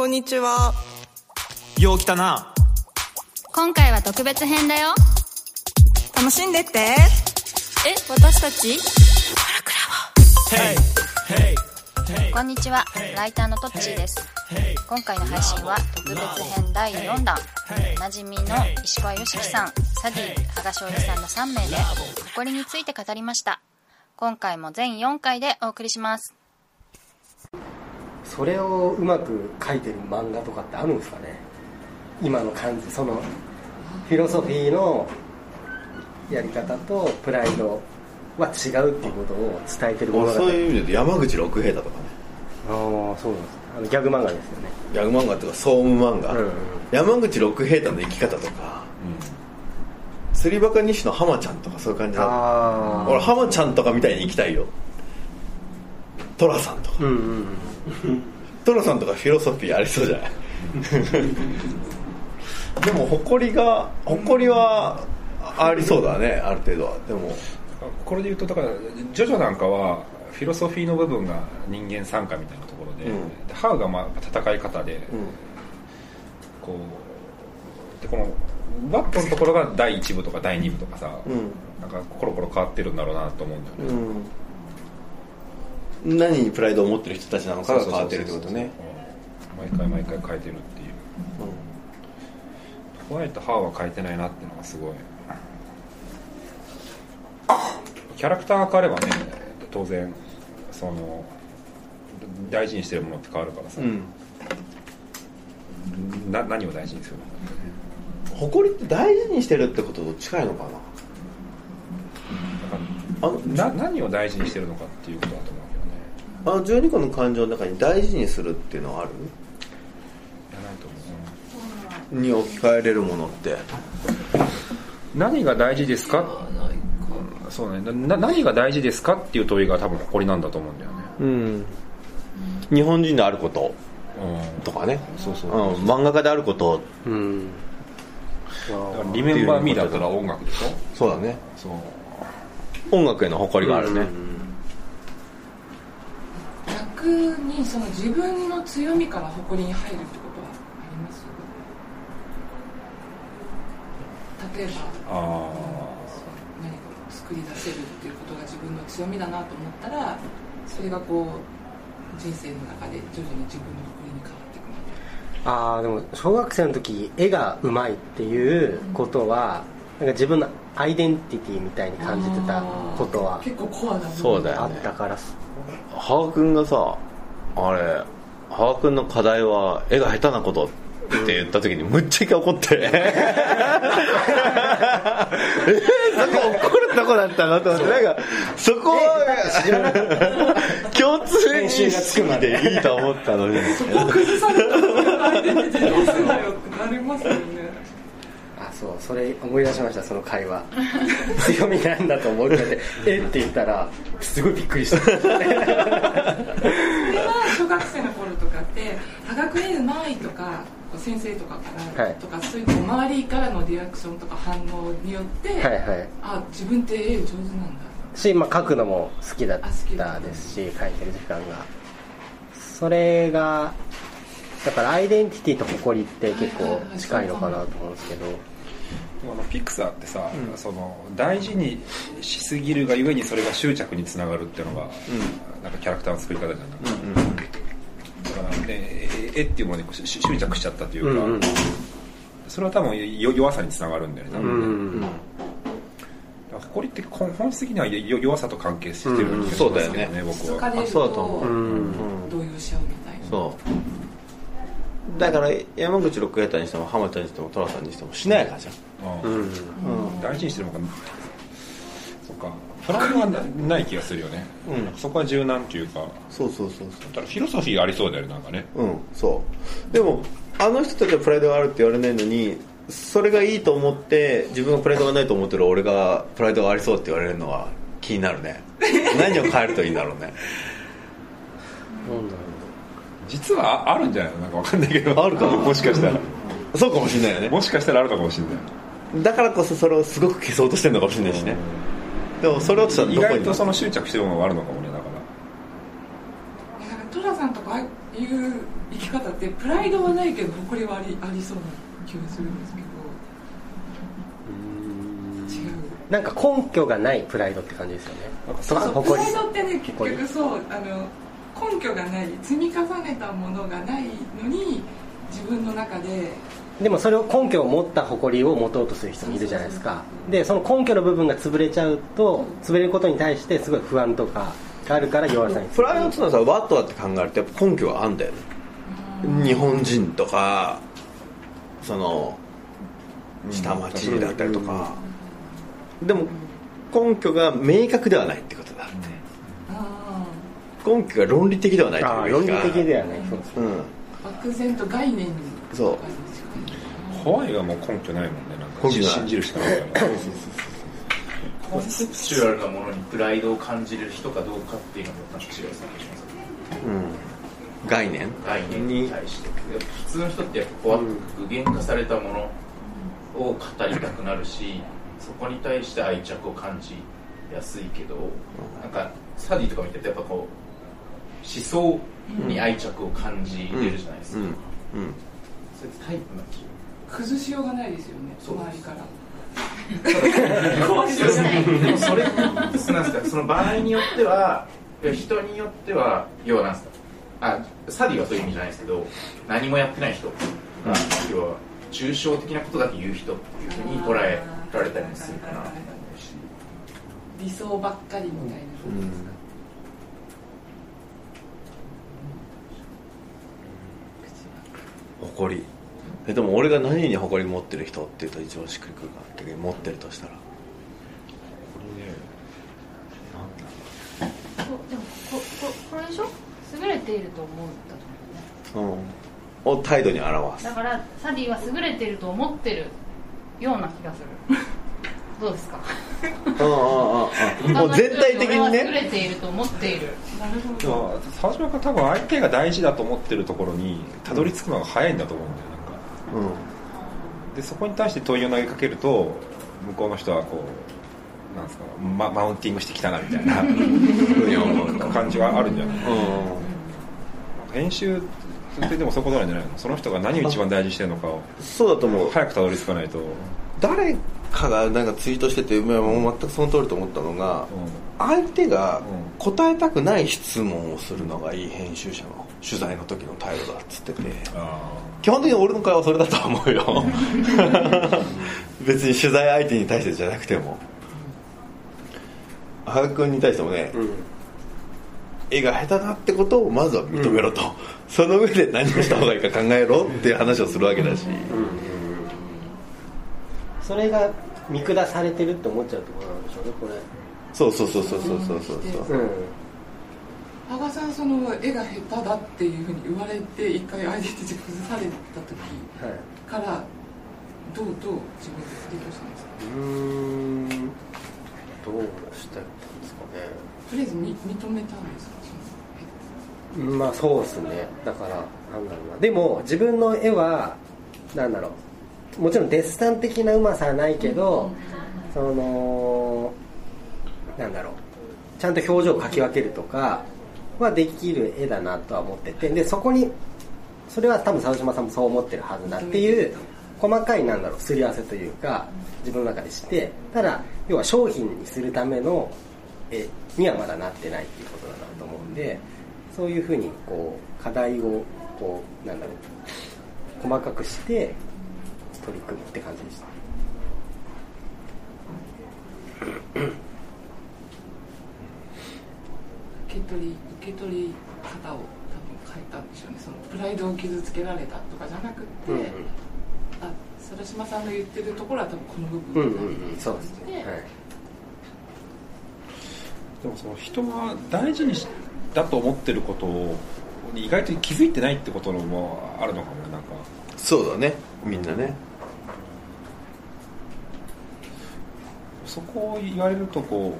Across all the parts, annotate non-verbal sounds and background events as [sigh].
こんにちは。よう来たな。今回は特別編だよ。楽しんでって。え、私たち？こんにちは、ライターのトッチーです。今回の配信は特別編第4弾。おなじみの石川良樹さん、サディ、羽賀翔一さんの3名で、誇りについて語りました。今回も全4回でお送りします。それをうまく書いてる漫画とかってあるんですかね？今の感じそのフィロソフィーのやり方とプライドは違うっていうことを伝えてる物語そういう意味で言うと山口六平太とかね。ああそうなんです。あのギャグ漫画ですよね。ギャグ漫画っていうか総務漫画、うん。うん山口六平太の生き方とか、釣りバカ西の浜ちゃんとかそういう感じだ。あ俺浜ちゃんとかみたいに生きたいよ。寅さんとか。うんうん [laughs] 寅さんとかフィロソフィーありそうじゃない？[laughs] でも誇りが誇りはありそうだねある程度は。でも。これで言うとだからジョジョなんかはフィロソフィーの部分が人間参加みたいなところで,、うん。でハウがまあ戦い方で、うん。こうでこのバットのところが第1部とか第2部とかさ、うん。なんかコロコロ変わってるんだろうなと思うんだよね、うん何にプライドを持ってる人たちなのかが変わってるってことね。うん。毎回毎回変えてるっていう。ホワイトハウは変えてないなっていうのがすごい。キャラクターが変わればね当然その大事にしてるものって変わるからさ、うん。な何を大事にするの？誇りって大事にしてるってことと近いのかな？あのな何を大事にしてるのかっていうことだと思うけどねあの12個の感情の中に大事にするっていうのはある？いやないと思う。に置き換えれるものって。何が大事ですか？そうね。な何が大事ですかっていう問いが多分誇りなんだと思うんだよね。うん。日本人であること。うん。とかね。そうそううん、漫画家であること。うん。だからリメンバーミーだったら音楽でしょ？そうだね。そう。音楽への誇りがあるね、逆にその自分の強みから誇りに入るってことはあります例えばあ何かを作り出せるっていうことが自分の強みだなと思ったらそれがこう人生の中で徐々に自分の誇りに変わっていくみたいな。ああでも小学生の時絵がうまいっていうことはなんか自分のアイデンティティみたいに感じてたことは結構コアなそうだよあったからす。羽賀君がさあれ羽賀君の課題は絵が下手なことって言った時にむっちゃ怒って。[laughs] えそこ怒るとこだったのと思って。なんかそこは共通認識でいいと思ったのに。そこを崩されたらアイデンティティどうすんだよってなりますよね。あそうそれ思い出しましたその会話。[laughs] 強みなんだと思うってえ？って言ったらすごいびっくりした。[laughs] それは小学生の頃とかって「科学絵うまい」とか先生とかから、はい。とかそういう周りからのリアクションとか反応によって、はいはい。あ自分って絵上手なんだ。し、まあ、書くのも好きだったですし書いてる時間が。それがだからアイデンティティと誇りって結構近いのかなと思うんですけどあのピクサーってさ、その大事にしすぎるがゆえにそれが執着につながるっていうのが、なんかキャラクターの作り方じゃない、だからね絵っていうものにこうし執着しちゃったというか、うんうんそれは多分よ弱さにつながるんだよね多う分ね、んだから誇りって本本質的にはよ弱さと関係してるような気がしそうだよますけどね,、ね。僕は。そかれるそうだと思とう。ん動揺しちゃうみたいな。そうだから山口六平太にしても浜ちゃんにしても寅さんにしてもしなやかじゃん。うん。うん大事にしてるのかそっか。プライドはなない気がするよね、うん。そこは柔軟っていうか。そうそうそうそう。だからフィロソフィーありそうだよねなんかね。うん。そう。でもあの人たちはプライドがあるって言われないのにそれがいいと思って自分がプライドがないと思ってる俺がプライドがありそうって言われるのは気になるね。[laughs] 何を変えるといいんだろうね。なんだろ実はああるんじゃないの？なんかわかんないけど。あるかなもしかしたら。そうかもしれないよね。もしかしたらあるかもしれない。だからこそそれをすごく消そうとしてるのかもしれないしね。でもそれをしたら意外とその執着してるものがあるのかもねだかだからト寅さんとかああいう生き方ってプライドはないけど誇りはありありそうな気がするんですけど。違う。なんか根拠がないプライドって感じですよね。プ誇り。ライドってね結局そうあの根拠がない積み重ねたものがないのに自分の中ででもそれを根拠を持った誇りを持とうとする人もいるじゃないですか。でその根拠の部分が潰れちゃうと潰れることに対してすごい不安とかがあるから弱さにプライドっていうのはさワットだって考えるとやっぱ根拠があんだよね。日本人とかその下町だったりとか、でも根拠が明確ではないって根拠が論理的ではないああ論理というか的ではない。そうですうん。あ漠然と概念にそうあるんですよね。ホワイがもう根拠ないもんねなんか。信じるしかない。からコンセプチュアルなものにプライドを感じる人かどうかっていう。のもまた違いますうん。概念？概念。に対して普通の人ってやっぱこう具現化されたものを語りたくなるしそこに対して愛着を感じやすいけどなんかサディとか見ててやっぱこう思想に愛着を感じれるじゃないですか、うん。うん。それタイプな気崩しようがないですよね。そう周りから。でもそれなんですか。その場合によっては人によっては要はなんですか。あサディはそういう意味じゃないですけど何もやってない人。が要は抽象的なことだけ言う人っていうふうに捉えられたりもするかな理想ばっかりみたいな、誇り。えでも俺が何に誇り持ってる人っていうと一番しっくりくるかなって持ってるとしたら。でもこここれでしょ？優れていると思ったと思うね。うん。を態度に表す。だからサディは優れていると思ってるような気がする。[laughs] どうですか？うんうんうんうんもう全体的に [laughs] 俺は優ねれていると思っているでも沢島君多分相手が大事だと思ってるところにたどり着くのが早いんだと思うんだよなんか。うん。でそこに対して問いを投げかけると向こうの人はこうなんですか、ま、マウンティングしてきたなみたいなふうに思う感じがあるんじゃない？編集ってでもそういうことなんじゃないの？その人が何を一番大事にしてるのかをそうだと思う。早くたどり着かないと、誰かがなんかツイートしててまあもう全くその通りと思ったのが相手が答えたくない質問をするのがいい編集者の取材の時の態度だっつってて。基本的に俺の会話はそれだと思うよ。別に取材相手に対してじゃなくても。羽賀君に対してもね、絵が下手だってことをまずは認めろと、その上で何をした方がいいか考えろっていう話をするわけだし、それが見下されてるって思っちゃうところなんでしょうねこれ。そうそうそうそうそうそうそうそう。うん。羽賀さんその絵が下手だっていうふうに言われて一回アイデンティティ崩された時はいからどうどう自分で提供したんですか？うーん。どうしたんですかね。とりあえずみ認めたんですか？まあそうですね。だからなんだろうな。でも自分の絵はなんだろうもちろんデッサン的なうまさはないけど、そのなんだろう。ちゃんと表情を描き分けるとかはできる絵だなとは思っててでそこにそれは多分沢島さんもそう思ってるはずだっていう細かいなんだろうすり合わせというか自分の中でしてただ要は商品にするための絵にはまだなってないっていうことだなと思うんでそういうふうにこう課題をこうなんだろう細かくして取り組むって感じでした。受け取り受け取り方を多分変えたんでしょうね。そのプライドを傷つけられたとかじゃなくって、うんうん。あ猿島さんの言ってるところは多分この部分うんうんうん。そうですね、はい。でもその人が大事にしだと思ってることを意外と気づいてないってことのもあるのかもねなんか。そうだね。みんなねそこを言われるとこ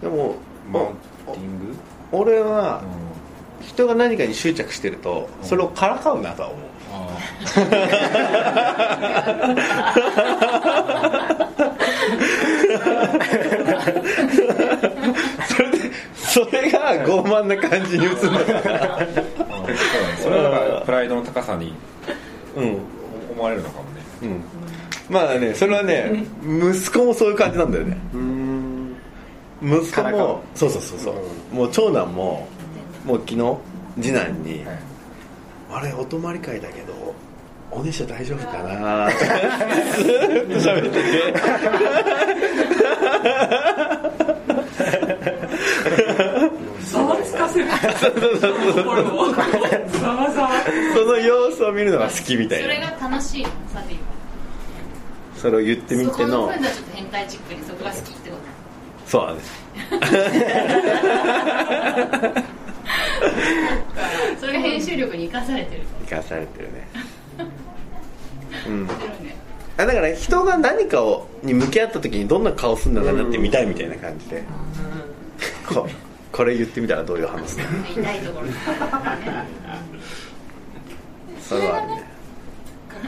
でもうマウンティング、俺はうん人が何かに執着してるとそれをからかうなとは思う。[laughs] それでそれが傲慢な感じに映るんだうんそうだねそれはだからプライドの高さにうん思われるのかもねうんまあねそれはね息子もそういう感じなんだよね。うん。息子もそうそうそうそう。もう長男ももう昨日次男にはい「あれお泊まり会だけどおねしょ大丈夫かな?」ってずーっと喋っててざわ。つかせるその様子を見るのが好きみたいそれなが楽しいのサディはそれを言ってみての。そこが好きってこと。それが編集力に生かされてる。生かされてるね。[laughs] うん。あだから人が何かをに向き合った時にどんな顔するのかなって見たいみたいな感じで。ここれ言ってみたらどういう反応するの痛いところ [laughs] それはね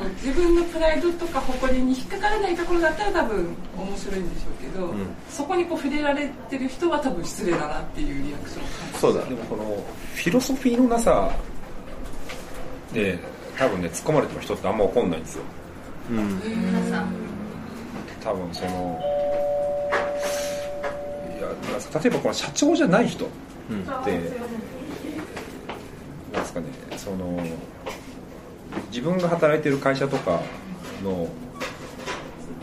こう自分のプライドとか誇りに引っかからないところだったら多分面白いんでしょうけど、ん。そこにこう触れられてる人は多分失礼だなっていうリアクション。を感じそうだ。でもこのフィロソフィーのなさで多分ね突っ込まれても人ってあんま怒んないんですよ。皆さん。多分そのいや例えばこの社長じゃない人って、なんですかねその自分が働いてる会社とかの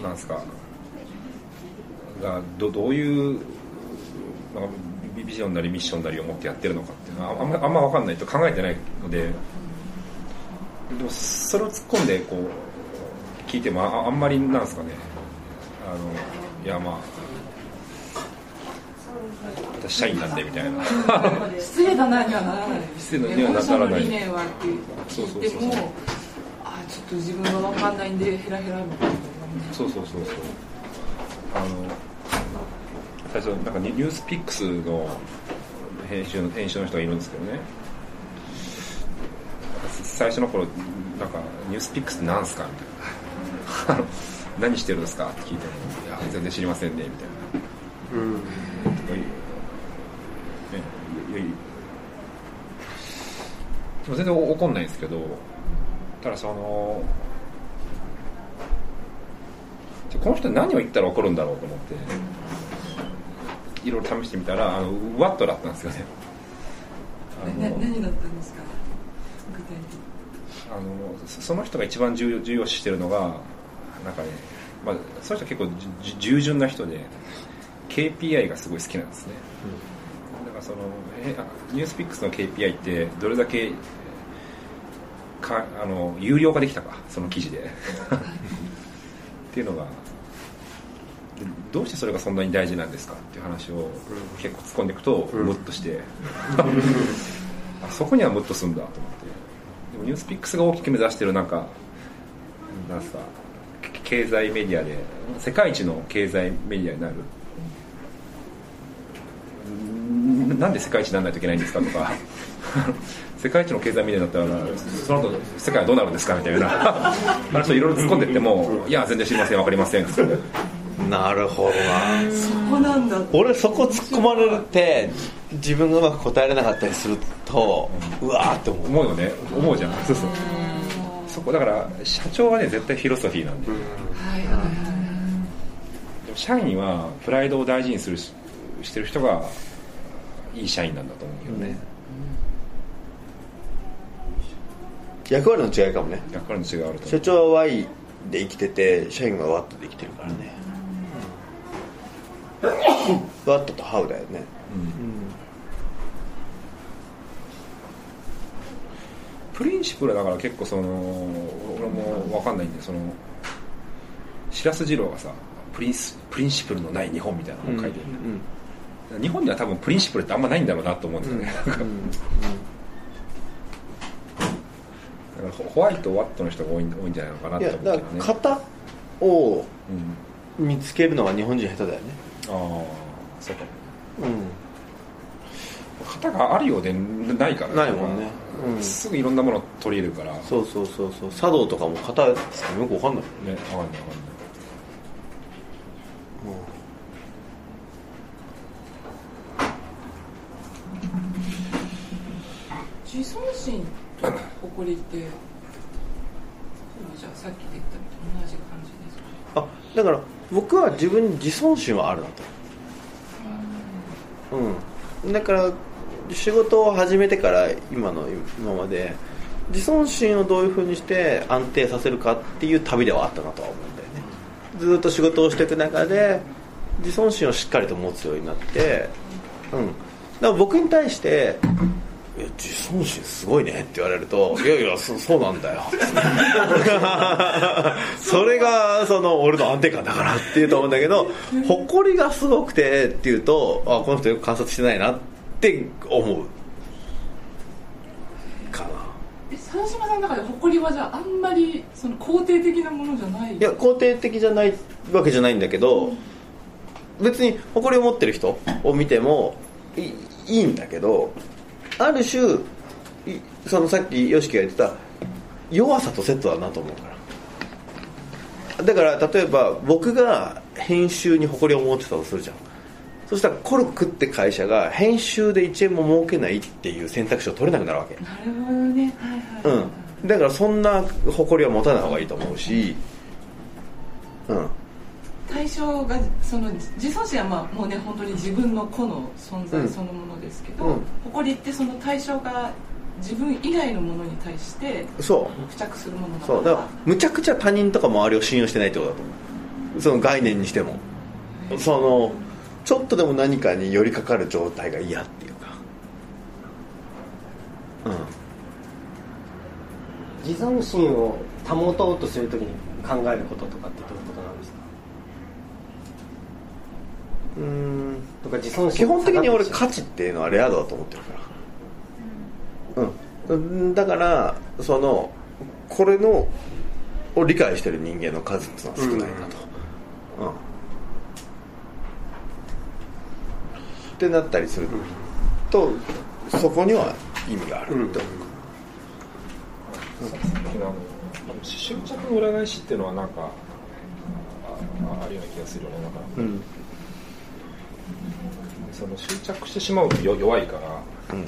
なんですかがどどういうなんかビビジョンなりミッションなりを持ってやってるのかっていうのはあんまあんま分かんないと考えてないのででもそれを突っ込んでこう聞いてもああんまりなんですかね。あのいやまあ私社員なんでみたいな。失礼だな [laughs] にはならない。失礼にはならない。御社の理念はってそうそうそうそうと自分が分かんないんでヘラヘラみたいなそうそうそうそう。あの最初なんかニュースピックスの編集の編集の人がいるんですけどね。最初の頃なんかニュースピックスってなんすかみたいな。何してるんですかって聞いてもいや全然知りませんねみたいな。うん。とかねでも全然怒んないんですけどただそのでこの人何を言ったら怒るんだろうと思っていろいろ試してみたらあのワットだったんですよね。あのな何だったんですか？具体的に。あのそその人が一番重要重要視してるのがなんかね、まあ、その人は結構従順な人で KPI がすごい好きなんですね、だからそのえあニュースピックスの KPI ってどれだけかあの有料化できたかその記事で。っていうのがでどうしてそれがそんなに大事なんですかっていう話を結構突っ込んでいくとムッとして、あそこにはムッとすんだと思って。でもニュースピックスが大きく目指してるなんかなんすかけ経済メディアで世界一の経済メディアになる。んなんで世界一にならないといけないんですかとか世界一の経済メディアだったらその後世界はどうなるんですかみたいな。[laughs] 話をいろいろ突っ込んでってもいや全然知りませんわかりません。ってなるほどな。そこなんだ。俺そこ突っ込まれるって自分がうまく答えられなかったりするとうわーって思う。思うよね。思うじゃん。そうそう。そこだから社長はね絶対フィロソフィーなんで、はいはいはいでも社員はプライドを大事にするししてる人がいい社員なんだと思うよね、役割の違いかもね。役割の違いがあると思社長は Y で生きてて社員はワットで生きてるからね。what と how だよね。 principle だから結構その俺も分かんないんでその白洲次郎がさプリンスプリンシプルのない日本みたいなのを書いてる、日本には多分 principle ってあんまないんだろうなと思うんですよね、なんかだからホホワイトワットの人が多いん多いんじゃないのかなといやだ思うけどねから型をうん、見つけるのは日本人下手だよね。ああそうか。もうん。型があるようでないからないもんね。うん。すぐいろんなものを取り入れるから。ねそうそうそうそう。茶道とかも型ですかよくわかんない分かんない分かんない。自尊心と誇りってじゃあさっき言ったみたいな同じ感じですか？あだから僕は自分に自尊心はあるなと。うん。だから仕事を始めてから今の今まで自尊心をどういうふうにして安定させるかっていう旅ではあったなとは思うんだよね。ずっと仕事をしていく中で自尊心をしっかりと持つようになってうん。だから僕に対していや自尊心すごいねって言われると [laughs] いやいやそそうなんだよ。[laughs] それがその俺の安定感だからって言うと思うんだけど誇りがすごくてっていうとあこの人よく観察してないなって思う。かな。え沢島さんの中で誇りはじゃああんまりその肯定的なものじゃない？いや肯定的じゃないわけじゃないんだけど別に誇りを持ってる人を見てもいいいんだけどある種いそのさっき YOSHIKI が言ってた弱さとセットだなと思うから。だから例えば僕が編集に誇りを持ってたとするじゃん。そしたらコルクって会社が編集で1円も儲けないっていう選択肢を取れなくなるわけ。なるほどね。はいはい、はい。うん、だからそんな誇りは持たない方がいいと思うし、うん、対象がその自尊心はまあもうね本当に自分の個の存在そのものですけど、うん。誇りってその対象が自分以外のものに対してそう。付着するものだそう。だからむちゃくちゃ他人とか周りを信用してないってことだと思う。その概念にしても。そのちょっとでも何かに寄りかかる状態が嫌っていうか。うん。自尊心を保とうとするときに考えることとかってどういうことなんですかうーんとか自尊心基本的に俺か価値っていうのはレア度だと思ってるから。うん。だからそのこれのを理解してる人間の数っていうのは少ないなと。うん、ってなったりするとそこには意味があると思う。さっきのあの執着の裏返しっていうのはなんかあああるような気がするよねだか。らうんその執着してしまうとよ弱いから。うん。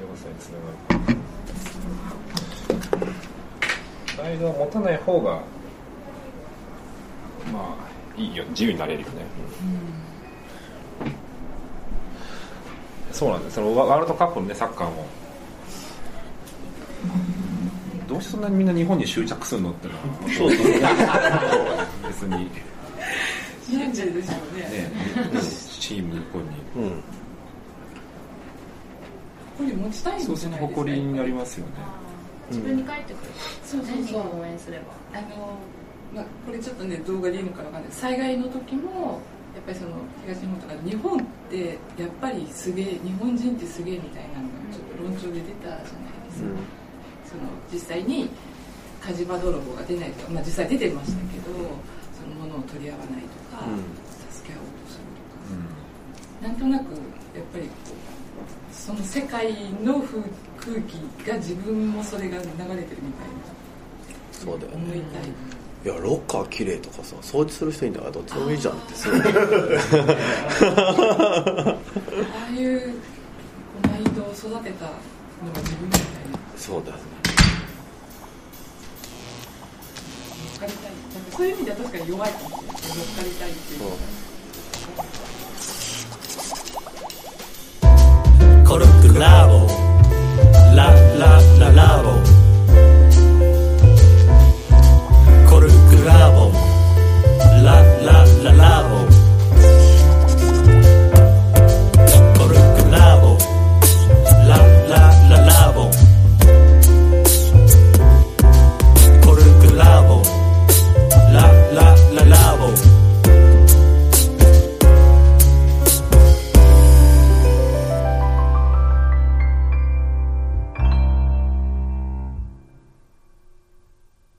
弱さにつながるプライドを持たない方がまあいいよ。自由になれるよね、そうなんですそのワワールドカップのねサッカーもどうしてそんなにみんな日本に執着するのってのはそうそう。別にね現地ですよねチーム日本にう。ん誇り持ちたいんじゃないですか誇りになりますよね自分に返ってくるそうそう。そう応援すればあの、まあ、これちょっとね動画でいいのかわかんない災害の時もやっぱりその東日本とか日本ってやっぱりすげえ日本人ってすげえみたいなのがちょっと論調で出たじゃないですか、その実際に火事場泥棒が出ないとか、まあ、実際出てましたけどその物を取り合わないとか、うん。助け合おうとするとか。なんとなくやっぱりこうその世界の風空気が自分もそれが流れてるみたいなそうだよ思いねたいいやロッカー綺麗とかさ掃除する人いいんだからどっちでもいいじゃんって。そ [laughs] うああいうこうマインドを育てたのが自分みたいな。そうだよねかりたいそう。いう意味では確かに弱いかもしれない乗っかりたいっていうそうコルクラボ